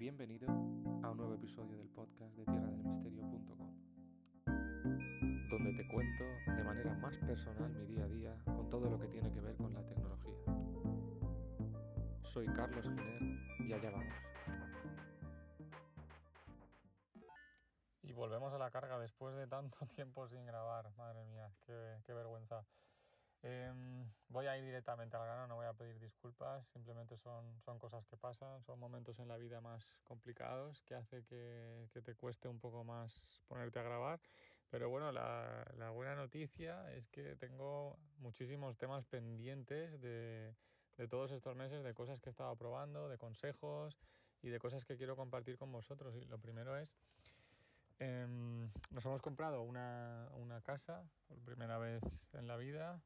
bienvenido a un nuevo episodio del podcast de tierradelmisterio.com, donde te cuento de manera más personal mi día a día con todo lo que tiene que ver con la tecnología. Soy Carlos Giner y allá vamos. Y volvemos a la carga después de tanto tiempo sin grabar, madre mía, qué, qué vergüenza. Em, voy a ir directamente al grano, no voy a pedir disculpas, simplemente son, son cosas que pasan, son momentos en la vida más complicados que hace que, que te cueste un poco más ponerte a grabar. Pero bueno, la, la, buena noticia es que tengo muchísimos temas pendientes de, de todos estos meses, de cosas que he estado probando, de consejos y de cosas que quiero compartir con vosotros. Y lo primero es... Eh, nos hemos comprado una, una casa por primera vez en la vida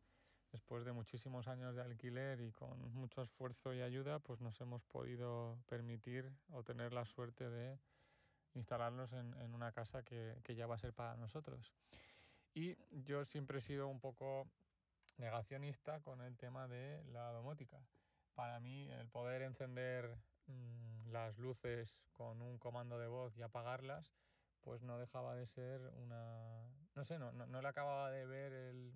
después de muchísimos años de alquiler y con mucho esfuerzo y ayuda, pues nos hemos podido permitir o tener la suerte de instalarnos en, en una casa que, que, ya va a ser para nosotros. Y yo siempre he sido un poco negacionista con el tema de la domótica. Para mí el poder encender mmm, las luces con un comando de voz y apagarlas, pues no dejaba de ser una... No sé, no, no, no le acababa de ver el,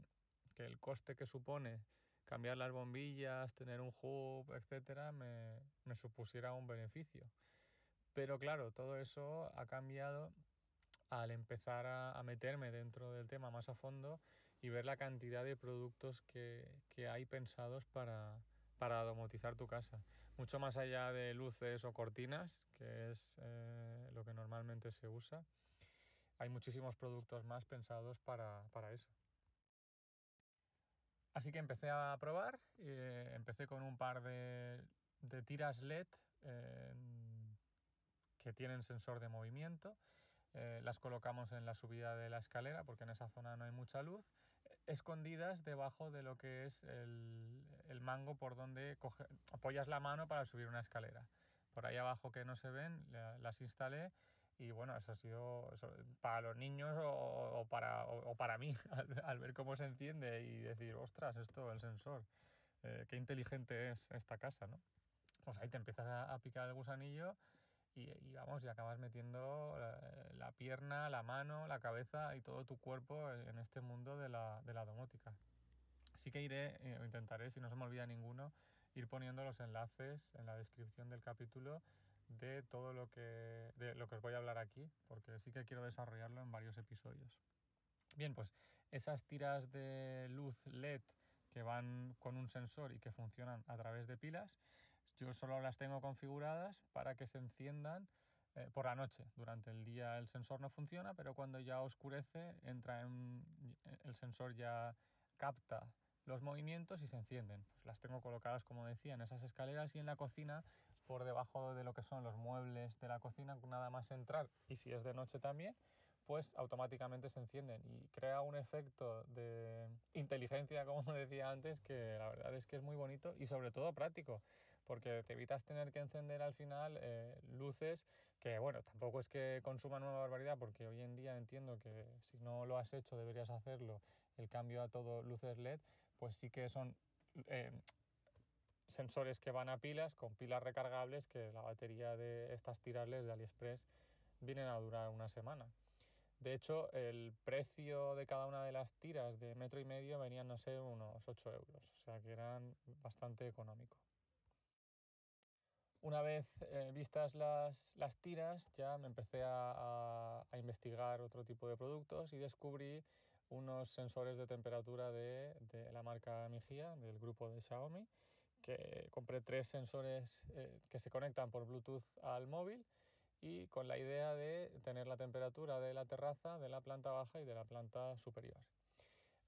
que el coste que supone cambiar las bombillas, tener un hub, etcétera, me, supusiera un beneficio. Pero claro, todo eso ha cambiado al empezar a, meterme dentro del tema más a fondo y ver la cantidad de productos que, que hay pensados para, para domotizar tu casa. Mucho más allá de luces o cortinas, que es eh, lo que normalmente se usa, hay muchísimos productos más pensados para, para eso. Así que empecé a probar, eh, empecé con un par de, de tiras LED eh, que tienen sensor de movimiento. Eh, las colocamos en la subida de la escalera porque en esa zona no hay mucha luz, escondidas debajo de lo que es el, el mango por donde coge, apoyas la mano para subir una escalera. Por ahí abajo que no se ven, las instalé y bueno, eso ha sido eso, para los niños o, o para, o, o, para mí, al, al, ver cómo se enciende y decir, ostras, esto, el sensor, eh, qué inteligente es esta casa, ¿no? Pues ahí te empiezas a, a picar el gusanillo y, y, vamos, y acabas metiendo la, la, pierna, la mano, la cabeza y todo tu cuerpo en este mundo de la, de la domótica. Sí que iré, eh, intentaré, si no se me olvida ninguno, ir poniendo los enlaces en la descripción del capítulo de todo lo que, de lo que os voy a hablar aquí, porque sí que quiero desarrollarlo en varios episodios. Bien, pues esas tiras de luz LED que van con un sensor y que funcionan a través de pilas, yo solo las tengo configuradas para que se enciendan eh, por la noche. Durante el día el sensor no funciona, pero cuando ya oscurece, entra en, el sensor ya capta los movimientos y se encienden. Pues las tengo colocadas, como decía, en esas escaleras y en la cocina, por debajo de lo que son los muebles de la cocina, nada más entrar, y si es de noche también, pues automáticamente se encienden. Y crea un efecto de inteligencia, como decía antes, que la verdad es que es muy bonito y sobre todo práctico, porque te evitas tener que encender al final eh, luces que, bueno, tampoco es que consuman una barbaridad, porque hoy en día entiendo que si no lo has hecho deberías hacerlo, el cambio a todo luces LED, pues sí que son... Eh, sensores que van a pilas con pilas recargables que la batería de estas tirarles de AliExpress vienen a durar una semana. De hecho, el precio de cada una de las tiras de metro y medio venían a ser unos 8 euros, o sea que eran bastante económico. Una vez eh, vistas las, las, tiras, ya me empecé a, a, a, investigar otro tipo de productos y descubrí unos sensores de temperatura de, de la marca Mijia, del grupo de Xiaomi, que compré tres sensores eh, que se conectan por Bluetooth al móvil y con la idea de tener la temperatura de la terraza, de la planta baja y de la planta superior.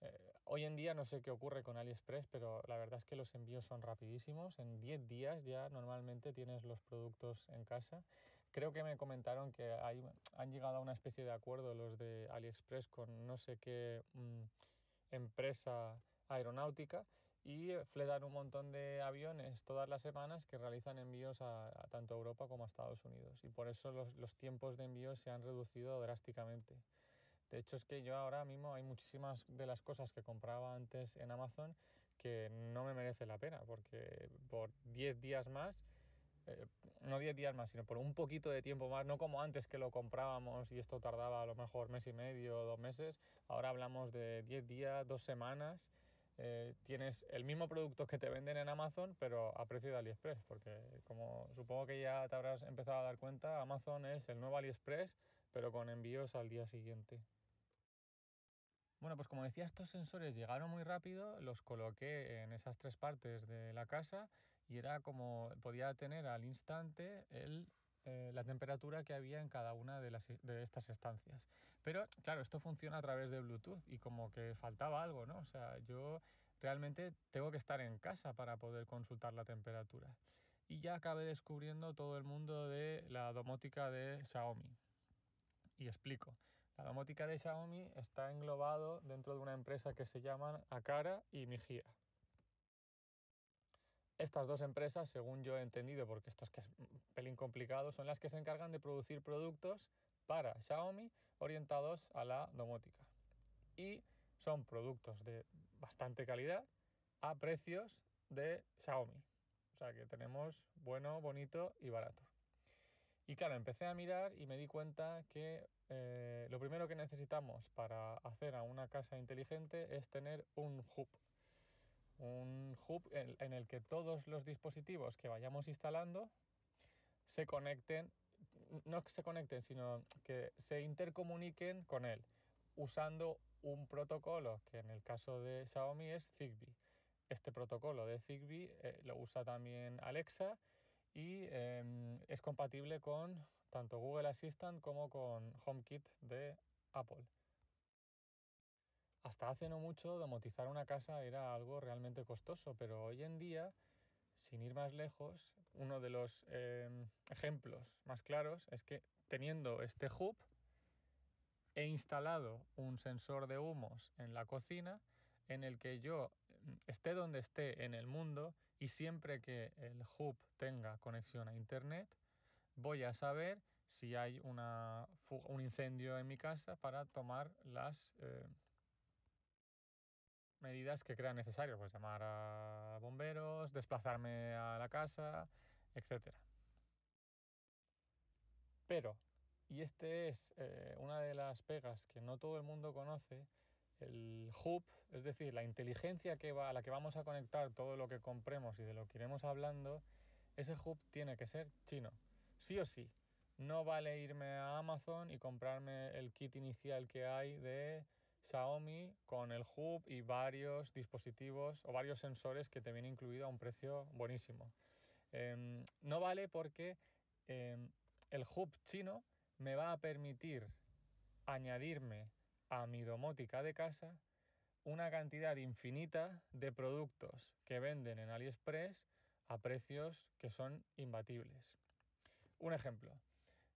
Eh, hoy en día no sé qué ocurre con AliExpress, pero la verdad es que los envíos son rapidísimos. En 10 días ya normalmente tienes los productos en casa. Creo que me comentaron que hay, han llegado a una especie de acuerdo los de AliExpress con no sé qué mmm, empresa aeronáutica y fletan un montón de aviones todas las semanas que realizan envíos a, a tanto Europa como a Estados Unidos y por eso los, los, tiempos de envío se han reducido drásticamente. De hecho es que yo ahora mismo hay muchísimas de las cosas que compraba antes en Amazon que no me merece la pena porque por 10 días más eh, no 10 días más, sino por un poquito de tiempo más, no como antes que lo comprábamos y esto tardaba a lo mejor mes y medio o dos meses, ahora hablamos de 10 días, dos semanas. Eh, tienes el mismo producto que te venden en Amazon, pero a precio de AliExpress, porque como supongo que ya te habrás empezado a dar cuenta, Amazon es el nuevo AliExpress, pero con envíos al día siguiente. Bueno, pues como decía, estos sensores llegaron muy rápido, los coloqué en esas tres partes de la casa y era como podía tener al instante el, eh, la temperatura que había en cada una de, las, de estas estancias. Pero claro, esto funciona a través de Bluetooth y como que faltaba algo, ¿no? O sea, yo realmente tengo que estar en casa para poder consultar la temperatura. Y ya acabé descubriendo todo el mundo de la domótica de Xiaomi. Y explico. La domótica de Xiaomi está englobado dentro de una empresa que se llama Akara y Mijia. Estas dos empresas, según yo he entendido, porque esto es que es un pelín complicado, son las que se encargan de producir productos para Xiaomi orientados a la domótica. Y son productos de bastante calidad a precios de Xiaomi. O sea que tenemos bueno, bonito y barato. Y claro, empecé a mirar y me di cuenta que eh, lo primero que necesitamos para hacer una casa inteligente es tener un hub un hub en, el que todos los dispositivos que vayamos instalando se conecten, no que se conecten, sino que se intercomuniquen con él, usando un protocolo que en el caso de Xiaomi es Zigbee. Este protocolo de Zigbee eh, lo usa también Alexa y em, es compatible con tanto Google Assistant como con HomeKit de Apple. Hasta hace no mucho domotizar una casa era algo realmente costoso, pero hoy en día, sin ir más lejos, uno de los em, ejemplos más claros es que teniendo este hub, he instalado un sensor de humos en la cocina en el que yo mm, esté donde esté en el mundo y siempre que el hub tenga conexión a internet, voy a saber si hay una, un incendio en mi casa para tomar las eh, medidas que crean necesario, pues llamar a bomberos, desplazarme a la casa, etc. Pero, y este es eh, una de las pegas que no todo el mundo conoce, el hub, es decir, la inteligencia que va, a la que vamos a conectar todo lo que compremos y de lo que iremos hablando, ese hub tiene que ser chino, sí o sí. No vale irme a Amazon y comprarme el kit inicial que hay de Xiaomi con el hub y varios dispositivos o varios sensores que te viene incluido a un precio buenísimo. Em, no vale porque em, el hub chino me va a permitir añadirme a mi domótica de casa una cantidad infinita de productos que venden en AliExpress a precios que son imbatibles. Un ejemplo,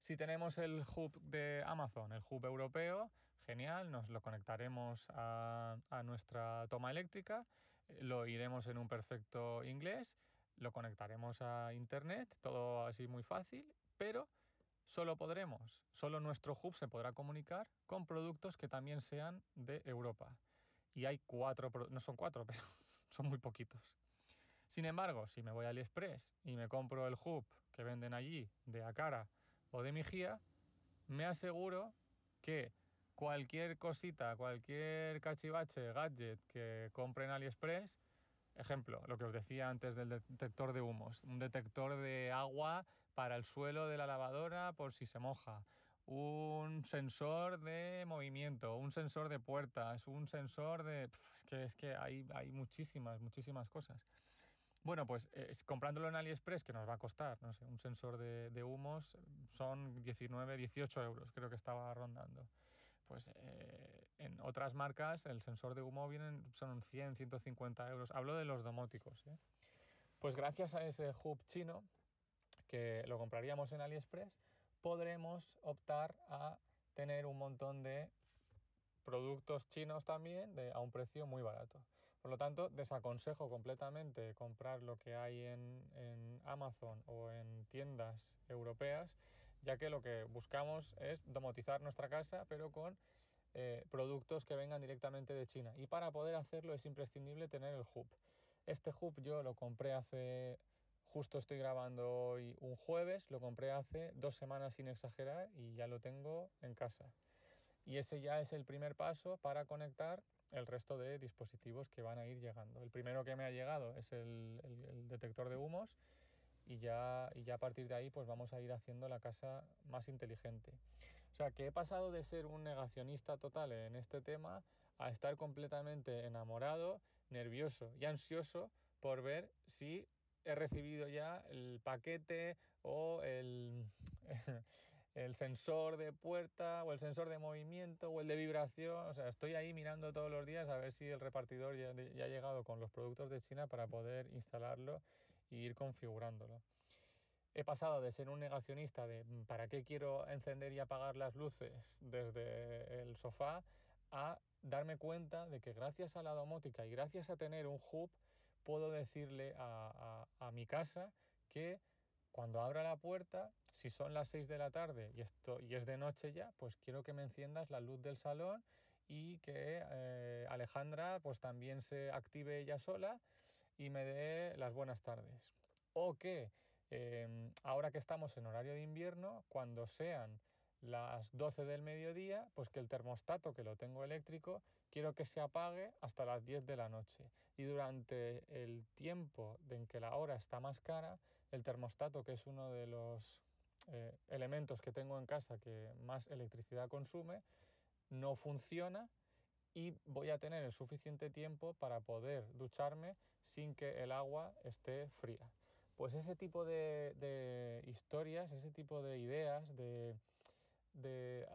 si tenemos el hub de Amazon, el hub europeo, genial, nos lo conectaremos a, nuestra toma eléctrica, lo iremos en un perfecto inglés, lo conectaremos a internet, todo así muy fácil, pero solo podremos, solo nuestro hub se podrá comunicar con productos que también sean de Europa. Y hay cuatro, no son cuatro, pero son muy poquitos. Sin embargo, si me voy a AliExpress y me compro el hub que venden allí de Akara o de Mijia, me aseguro que cualquier cosita, cualquier cachivache, gadget que compre en AliExpress, ejemplo, lo que os decía antes del detector de humos, un detector de agua para el suelo de la lavadora por si se moja, un sensor de movimiento, un sensor de puertas, un sensor de... es que, es que hay, hay muchísimas, muchísimas cosas. Bueno, pues comprándolo en AliExpress, que nos va a costar, no sé, un sensor de, de humos son 19, 18 euros, creo que estaba rondando pues eh, en otras marcas el sensor de humo vienen, son 100, 150 euros. Hablo de los domóticos. ¿eh? Pues gracias a ese hub chino, que lo compraríamos en AliExpress, podremos optar a tener un montón de productos chinos también de, a un precio muy barato. Por lo tanto, desaconsejo completamente comprar lo que hay en, en Amazon o en tiendas europeas ya que lo que buscamos es domotizar nuestra casa, pero con eh, productos que vengan directamente de China. Y para poder hacerlo es imprescindible tener el hub. Este hub yo lo compré hace justo estoy grabando hoy un jueves, lo compré hace dos semanas sin exagerar y ya lo tengo en casa. Y ese ya es el primer paso para conectar el resto de dispositivos que van a ir llegando. El primero que me ha llegado es el, el detector de humos y ya, y ya a partir de ahí pues vamos a ir haciendo la casa más inteligente. O sea que he pasado de ser un negacionista total en este tema a estar completamente enamorado, nervioso y ansioso por ver si he recibido ya el paquete o el, el sensor de puerta o el sensor de movimiento o el de vibración. O sea, estoy ahí mirando todos los días a ver si el repartidor ya, ya ha llegado con los productos de China para poder instalarlo e ir configurándolo. He pasado de ser un negacionista de mm, para qué quiero encender y apagar las luces desde el sofá a darme cuenta de que gracias a la domótica y gracias a tener un hub puedo decirle a, a, a mi casa que cuando abra la puerta, si son las 6 de la tarde y, esto, y es de noche ya, pues quiero que me enciendas la luz del salón y que eh, Alejandra pues también se active ella sola y me dé las buenas tardes. O que eh, ahora que estamos en horario de invierno, cuando sean las 12 del mediodía, pues que el termostato, que lo tengo eléctrico, quiero que se apague hasta las 10 de la noche. Y durante el tiempo en que la hora está más cara, el termostato, que es uno de los eh, elementos que tengo en casa que más electricidad consume, no funciona y voy a tener el suficiente tiempo para poder ducharme sin que el agua esté fría. Pues ese tipo de, historias, ese tipo de ideas, de, de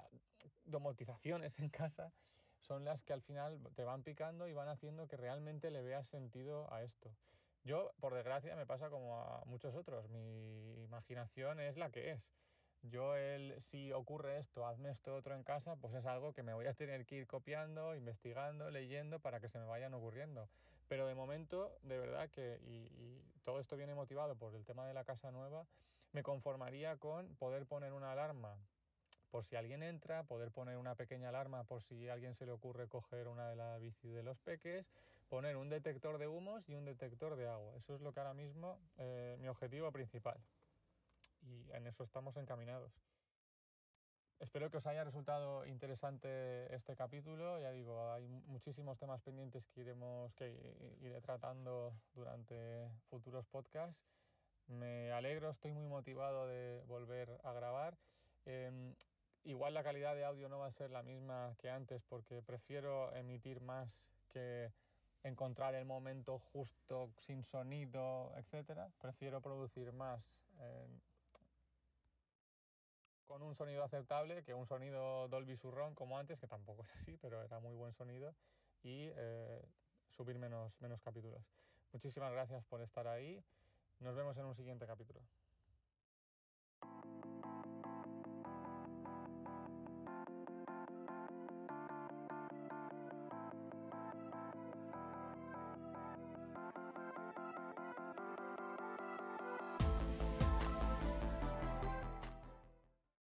domotizaciones en casa son las que al final te van picando y van haciendo que realmente le veas sentido a esto. Yo, por desgracia, me pasa como a muchos otros. Mi imaginación es la que es. Yo, el, si ocurre esto, hazme esto otro en casa, pues es algo que me voy a tener que ir copiando, investigando, leyendo para que se me vayan ocurriendo. Pero de momento, de verdad que, y, y todo esto viene motivado por el tema de la casa nueva, me conformaría con poder poner una alarma por si alguien entra, poder poner una pequeña alarma por si alguien se le ocurre coger una de las bici de los peques, poner un detector de humos y un detector de agua. Eso es lo que ahora mismo eh, mi objetivo principal. Y en eso estamos encaminados. Espero que os haya resultado interesante este capítulo. Ya digo, hay muchísimos temas pendientes que iremos que iré tratando durante futuros podcasts. Me alegro, estoy muy motivado de volver a grabar. Eh, igual la calidad de audio no va a ser la misma que antes porque prefiero emitir más que encontrar el momento justo sin sonido, etcétera. Prefiero producir más eh, con un sonido aceptable que un sonido Dolby Surround como antes, que tampoco era así, pero era muy buen sonido, y eh, subir menos, menos capítulos. Muchísimas gracias por estar ahí. Nos vemos en un siguiente capítulo.